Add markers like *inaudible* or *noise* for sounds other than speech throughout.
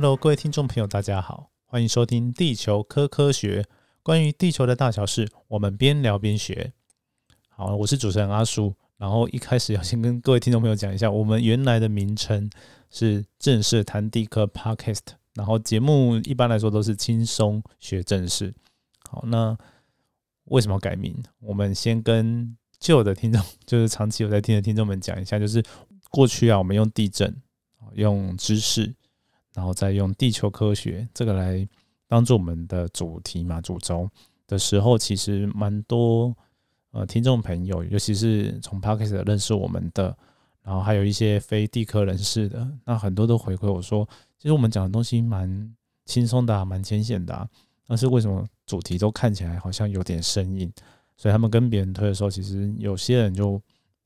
Hello，各位听众朋友，大家好，欢迎收听《地球科科学》，关于地球的大小事，我们边聊边学。好，我是主持人阿叔。然后一开始要先跟各位听众朋友讲一下，我们原来的名称是正式谈地科 Podcast，然后节目一般来说都是轻松学正式。好，那为什么改名？我们先跟旧的听众，*laughs* 就是长期有在听的听众们讲一下，就是过去啊，我们用地震，用知识。然后再用地球科学这个来当做我们的主题嘛，主轴的时候，其实蛮多呃听众朋友，尤其是从 Podcast 认识我们的，然后还有一些非地科人士的，那很多都回馈我说，其实我们讲的东西蛮轻松的，蛮浅显的，但是为什么主题都看起来好像有点生硬？所以他们跟别人推的时候，其实有些人就。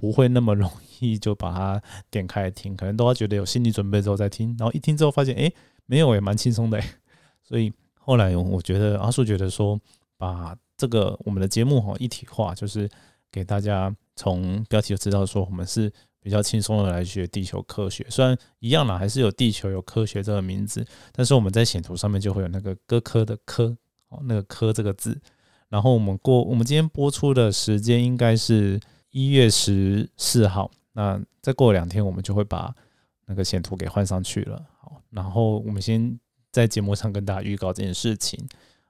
不会那么容易就把它点开听，可能都要觉得有心理准备之后再听，然后一听之后发现，哎，没有，也蛮轻松的。*laughs* 所以后来我觉得阿树觉得说，把这个我们的节目哈一体化，就是给大家从标题就知道说，我们是比较轻松的来学地球科学。虽然一样啦，还是有地球有科学这个名字，但是我们在显图上面就会有那个歌科的科哦，那个科这个字。然后我们过我们今天播出的时间应该是。一月十四号，那再过两天，我们就会把那个显图给换上去了。好，然后我们先在节目上跟大家预告这件事情。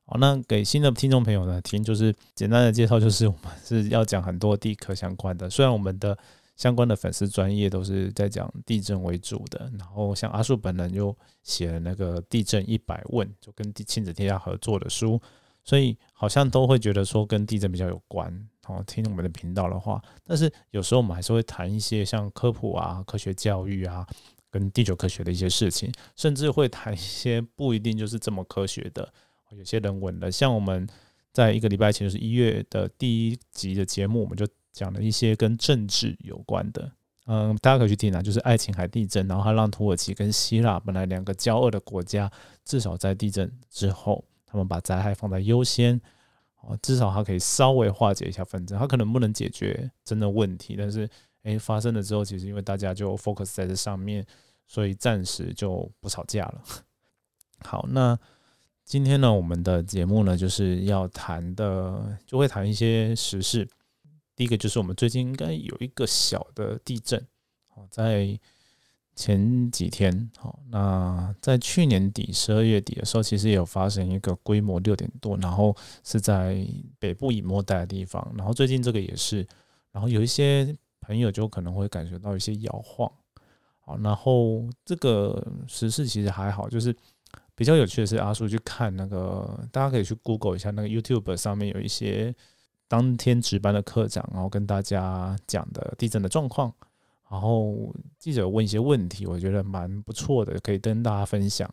好，那给新的听众朋友呢听，就是简单的介绍，就是我们是要讲很多地壳相关的。虽然我们的相关的粉丝专业都是在讲地震为主的，然后像阿树本人又写了那个地震一百问，就跟亲子天下合作的书，所以好像都会觉得说跟地震比较有关。哦，听我们的频道的话，但是有时候我们还是会谈一些像科普啊、科学教育啊，跟地球科学的一些事情，甚至会谈一些不一定就是这么科学的，有些人文的。像我们在一个礼拜前，就是一月的第一集的节目，我们就讲了一些跟政治有关的。嗯，大家可以去听啊，就是爱琴海地震，然后它让土耳其跟希腊本来两个交恶的国家，至少在地震之后，他们把灾害放在优先。哦，至少它可以稍微化解一下纷争，它可能不能解决真的问题，但是诶，发生了之后，其实因为大家就 focus 在这上面，所以暂时就不吵架了。*laughs* 好，那今天呢，我们的节目呢就是要谈的，就会谈一些时事。第一个就是我们最近应该有一个小的地震，好在。前几天，好，那在去年底十二月底的时候，其实也有发生一个规模六点多，然后是在北部以莫带的地方，然后最近这个也是，然后有一些朋友就可能会感觉到一些摇晃，好，然后这个时事其实还好，就是比较有趣的是阿叔去看那个，大家可以去 Google 一下那个 YouTube 上面有一些当天值班的科长，然后跟大家讲的地震的状况。然后记者问一些问题，我觉得蛮不错的，可以跟大家分享。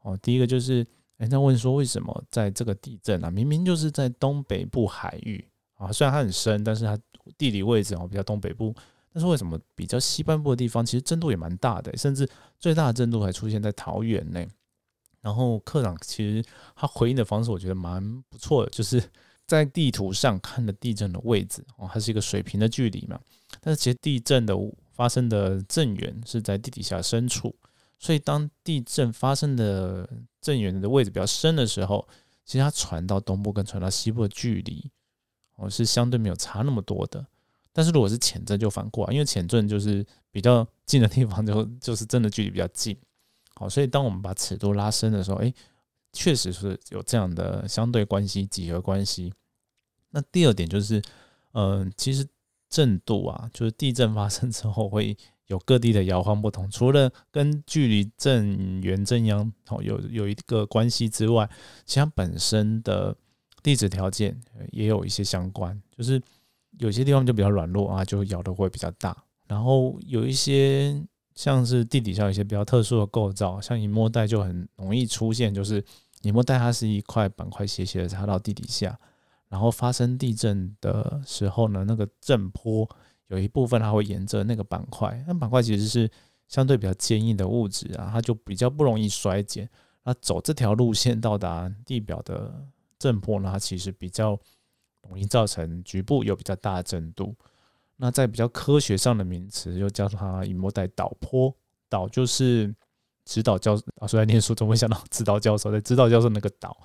哦，第一个就是，哎，他问说为什么在这个地震啊，明明就是在东北部海域啊，虽然它很深，但是它地理位置哦比较东北部，但是为什么比较西半部的地方，其实震度也蛮大的，甚至最大的震度还出现在桃园呢？然后科长其实他回应的方式，我觉得蛮不错的，就是在地图上看的地震的位置哦，它是一个水平的距离嘛，但是其实地震的。发生的震源是在地底下深处，所以当地震发生的震源的位置比较深的时候，其实它传到东部跟传到西部的距离哦是相对没有差那么多的。但是如果是浅震就反过来，因为浅震就是比较近的地方就 *laughs* 就是真的距离比较近。好，所以当我们把尺度拉伸的时候，诶，确实是有这样的相对关系、几何关系。那第二点就是，嗯，其实。震度啊，就是地震发生之后会有各地的摇晃不同，除了跟距离震源震央哦有有一个关系之外，其他本身的地质条件也有一些相关，就是有些地方就比较软弱啊，就摇的会比较大。然后有一些像是地底下有一些比较特殊的构造，像隐没带就很容易出现，就是隐没带它是一块板块斜斜的插到地底下。然后发生地震的时候呢，那个震波有一部分它会沿着那个板块，那板块其实是相对比较坚硬的物质啊，它就比较不容易衰减。那走这条路线到达地表的震波呢，它其实比较容易造成局部有比较大的震度。那在比较科学上的名词，又叫它隐没带导坡，导就是指导教啊，虽然念书总会想到指导教授，在指导教授那个岛，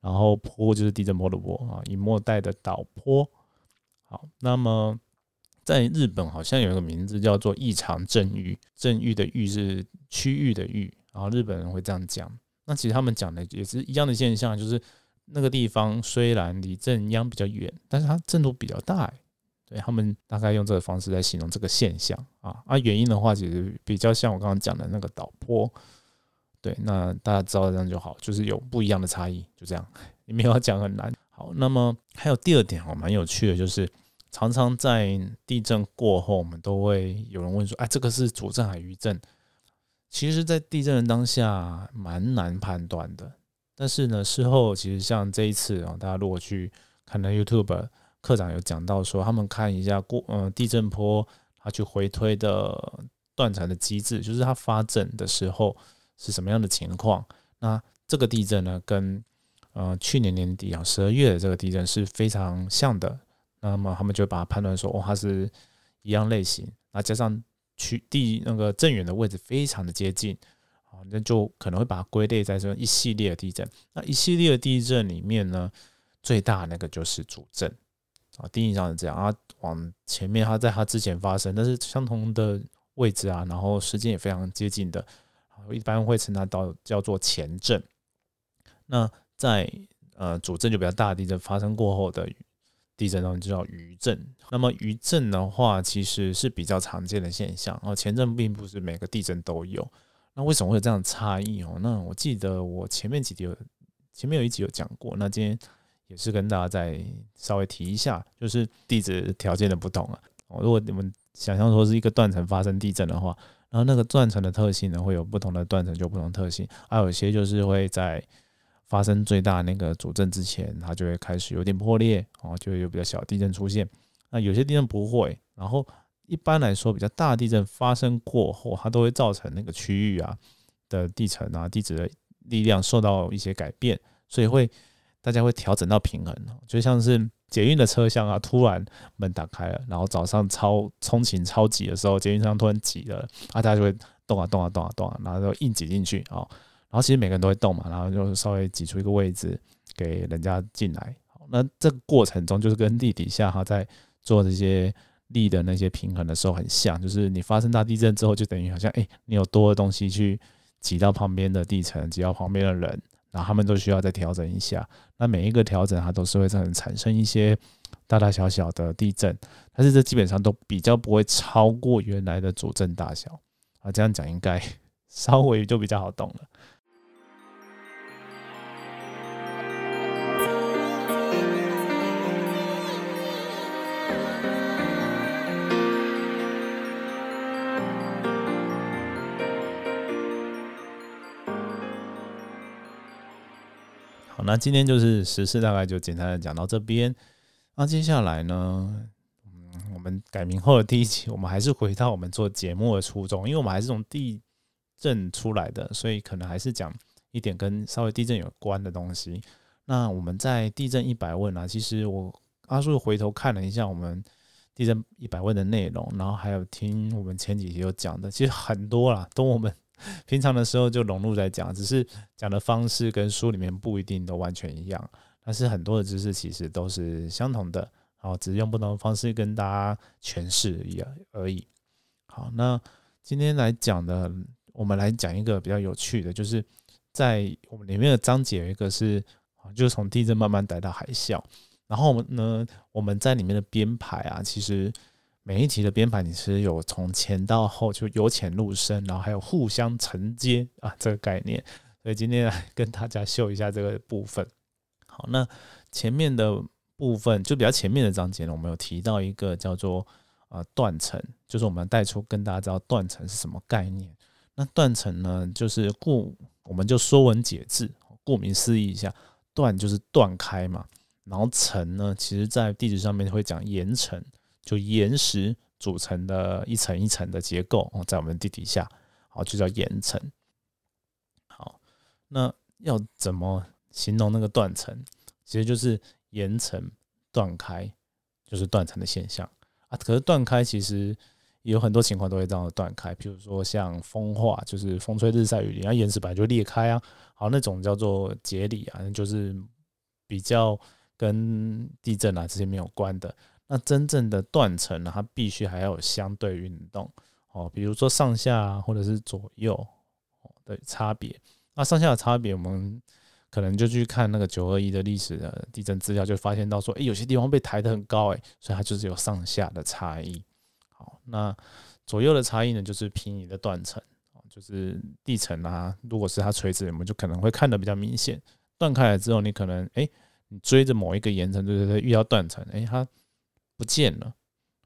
然后坡就是地震波的波啊，以末代的岛坡。好，那么在日本好像有一个名字叫做异常震域，震域的域是区域的域，然后日本人会这样讲。那其实他们讲的也是一样的现象，就是那个地方虽然离震央比较远，但是它震度比较大。对他们大概用这个方式来形容这个现象啊，啊原因的话，其实比较像我刚刚讲的那个导坡。对，那大家知道这样就好，就是有不一样的差异，就这样，*laughs* 你没有讲很难。好，那么还有第二点哦，蛮有趣的，就是常常在地震过后，我们都会有人问说，哎，这个是主震还是余震？其实，在地震的当下，蛮难判断的。但是呢，事后其实像这一次啊，大家如果去看到 YouTube。课长有讲到说，他们看一下过呃地震波，他去回推的断层的机制，就是它发震的时候是什么样的情况。那这个地震呢，跟呃去年年底啊十二月的这个地震是非常像的。那么他们就把它判断说，哦，它是一样类型。那加上区地那个震源的位置非常的接近，啊，那就可能会把它归类在这一系列的地震。那一系列的地震里面呢，最大那个就是主震。啊，定义上是这样啊，往前面它在它之前发生，但是相同的位置啊，然后时间也非常接近的，我一般会称它到叫做前震。那在呃主震就比较大的地震发生过后的地震中就叫余震。那么余震的话，其实是比较常见的现象哦。前震并不是每个地震都有。那为什么会有这样差异哦？那我记得我前面几集有前面有一集有讲过，那今天。也是跟大家再稍微提一下，就是地质条件的不同啊。如果你们想象说是一个断层发生地震的话，然后那个断层的特性呢，会有不同的断层就不同特性，还有一些就是会在发生最大那个主震之前，它就会开始有点破裂，哦，就会有比较小地震出现。那有些地震不会，然后一般来说比较大地震发生过后，它都会造成那个区域啊的地层啊地质的力量受到一些改变，所以会。大家会调整到平衡，就像是捷运的车厢啊，突然门打开了，然后早上超通勤超挤的时候，捷运上突然挤了，啊，大家就会动啊动啊动啊动啊，然后就硬挤进去啊，然后其实每个人都会动嘛，然后就稍微挤出一个位置给人家进来。那这个过程中就是跟地底下哈在做这些力的那些平衡的时候很像，就是你发生大地震之后，就等于好像哎，你有多的东西去挤到旁边的地层，挤到旁边的人。然后他们都需要再调整一下，那每一个调整它都是会产产生一些大大小小的地震，但是这基本上都比较不会超过原来的主震大小啊，这样讲应该 *laughs* 稍微就比较好懂了。那今天就是时事，大概就简单的讲到这边。那接下来呢，嗯，我们改名后的第一期，我们还是回到我们做节目的初衷，因为我们还是从地震出来的，所以可能还是讲一点跟稍微地震有关的东西。那我们在地震一百问啊，其实我阿叔回头看了一下我们地震一百问的内容，然后还有听我们前几集有讲的，其实很多啦，都我们。*laughs* 平常的时候就融入在讲，只是讲的方式跟书里面不一定都完全一样，但是很多的知识其实都是相同的，然后只是用不同的方式跟大家诠释一而已。好，那今天来讲的，我们来讲一个比较有趣的，就是在我们里面的章节有一个是啊，就是从地震慢慢带到海啸，然后我们呢，我们在里面的编排啊，其实。每一集的编排，你是有从前到后，就由浅入深，然后还有互相承接啊这个概念。所以今天来跟大家秀一下这个部分。好，那前面的部分就比较前面的章节呢，我们有提到一个叫做啊断层，就是我们带出跟大家知道断层是什么概念。那断层呢，就是顾我们就说文解字，顾名思义一下，断就是断开嘛，然后层呢，其实在地址上面会讲岩层。就岩石组成的一层一层的结构哦，在我们地底下，好就叫岩层。好，那要怎么形容那个断层？其实就是岩层断开，就是断层的现象啊。可是断开其实有很多情况都会这样断开，比如说像风化，就是风吹日晒雨淋，那岩石本来就裂开啊。好，那种叫做节理啊，就是比较跟地震啊这些没有关的。那真正的断层呢，它必须还要有相对运动哦，比如说上下或者是左右的差别。那上下的差别，我们可能就去看那个九二一的历史的地震资料，就发现到说，诶，有些地方被抬得很高，诶，所以它就是有上下的差异。好，那左右的差异呢，就是平移的断层，就是地层啊，如果是它垂直，我们就可能会看得比较明显。断开来之后，你可能诶，你追着某一个岩层，对对对，遇到断层，诶，它不见了，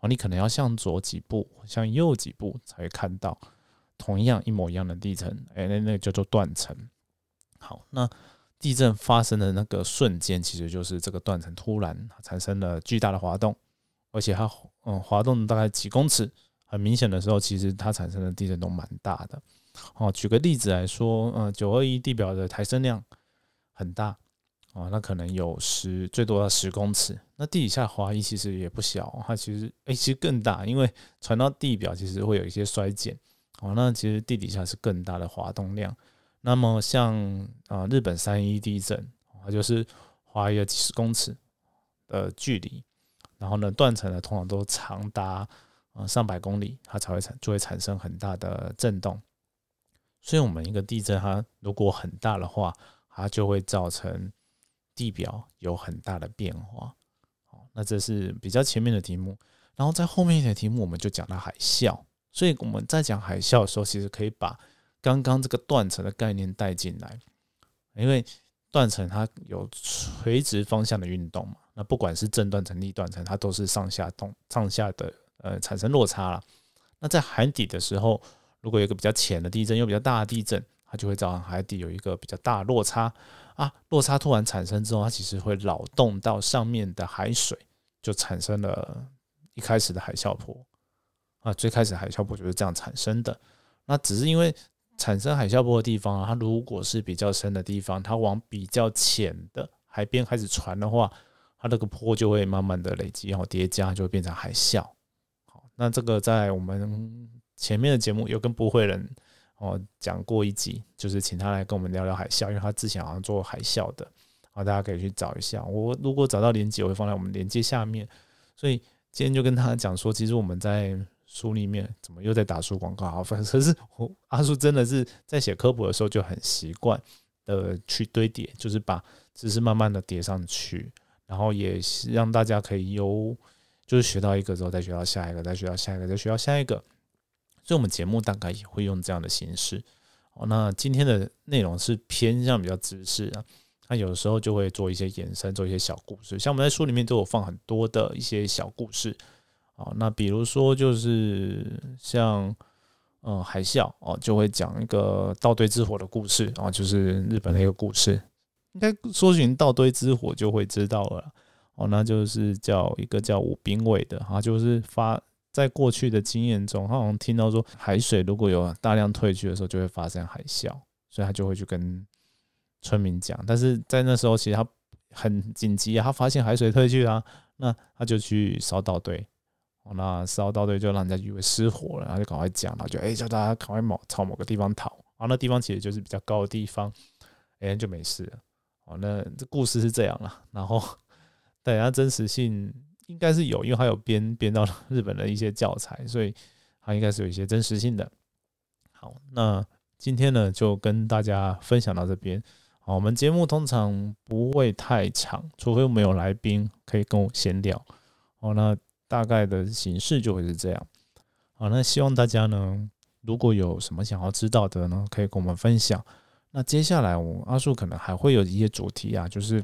哦，你可能要向左几步，向右几步才会看到同样一模一样的地层，哎，那那叫做断层。好，那地震发生的那个瞬间，其实就是这个断层突然产生了巨大的滑动，而且它嗯滑动大概几公尺，很明显的时候，其实它产生的地震都蛮大的。哦，举个例子来说，嗯，九二一地表的抬升量很大。哦，那可能有十，最多要十公尺。那地底下滑移其实也不小，它其实诶，其实更大，因为传到地表其实会有一些衰减。哦，那其实地底下是更大的滑动量。那么像啊日本三一地震，它就是滑移了几十公尺的距离，然后呢断层呢通常都长达啊上百公里，它才会产就会产生很大的震动。所以，我们一个地震它如果很大的话，它就会造成。地表有很大的变化，好，那这是比较前面的题目，然后在后面一点题目我们就讲到海啸，所以我们在讲海啸的时候，其实可以把刚刚这个断层的概念带进来，因为断层它有垂直方向的运动嘛，那不管是正断层、逆断层，它都是上下动、上下的呃产生落差了。那在海底的时候，如果有一个比较浅的地震，又比较大的地震，它就会造成海底有一个比较大的落差。啊，落差突然产生之后，它其实会扰动到上面的海水，就产生了一开始的海啸波。啊，最开始海啸波就是这样产生的。那只是因为产生海啸波的地方啊，它如果是比较深的地方，它往比较浅的海边开始传的话，它那个波就会慢慢的累积，然后叠加，就会变成海啸。好，那这个在我们前面的节目有跟不会人。哦，讲过一集，就是请他来跟我们聊聊海啸，因为他之前好像做海啸的，啊，大家可以去找一下。我如果找到连接，我会放在我们连接下面。所以今天就跟他讲说，其实我们在书里面怎么又在打书广告啊？*laughs* 反正是我阿叔真的是在写科普的时候就很习惯的去堆叠，就是把知识慢慢的叠上去，然后也让大家可以由就是学到一个之后再学到下一个，再学到下一个，再学到下一个。所以，我们节目大概也会用这样的形式。哦，那今天的内容是偏向比较知识啊，那有时候就会做一些延伸，做一些小故事。像我们在书里面都有放很多的一些小故事。哦，那比如说就是像嗯海啸哦，就会讲一个倒堆之火的故事啊，就是日本的一个故事。应该说寻倒堆之火就会知道了。哦，那就是叫一个叫武兵卫的啊，就是发。在过去的经验中，他好像听到说海水如果有大量退去的时候，就会发生海啸，所以他就会去跟村民讲。但是在那时候，其实他很紧急啊，他发现海水退去了，那他就去烧稻堆。那烧稻堆就让人家以为失火了，然后就赶快讲，然后就哎叫大家赶快某朝某个地方逃。然后那地方其实就是比较高的地方，哎就没事了。哦，那这故事是这样了。然后等下真实性。应该是有，因为他有编编到日本的一些教材，所以它应该是有一些真实性的。好，那今天呢就跟大家分享到这边。好，我们节目通常不会太长，除非我们有来宾可以跟我闲聊。哦，那大概的形式就会是这样。好，那希望大家呢，如果有什么想要知道的呢，可以跟我们分享。那接下来我阿树可能还会有一些主题啊，就是。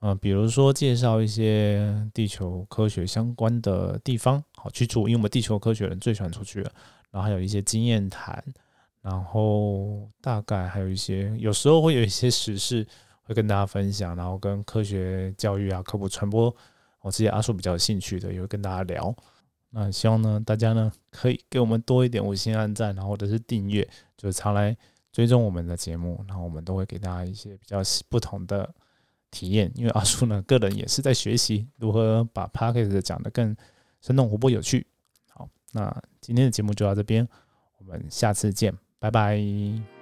呃，比如说介绍一些地球科学相关的地方，好去住，因为我们地球科学人最喜欢出去了。然后还有一些经验谈，然后大概还有一些，有时候会有一些时事会跟大家分享，然后跟科学教育啊、科普传播，我自己阿叔比较有兴趣的，也会跟大家聊。那希望呢，大家呢可以给我们多一点五星按赞，然后或者是订阅，就是常来追踪我们的节目，然后我们都会给大家一些比较不同的。体验，因为阿叔呢，个人也是在学习如何把 p a c k a g e 讲得更生动、活泼、有趣。好，那今天的节目就到这边，我们下次见，拜拜。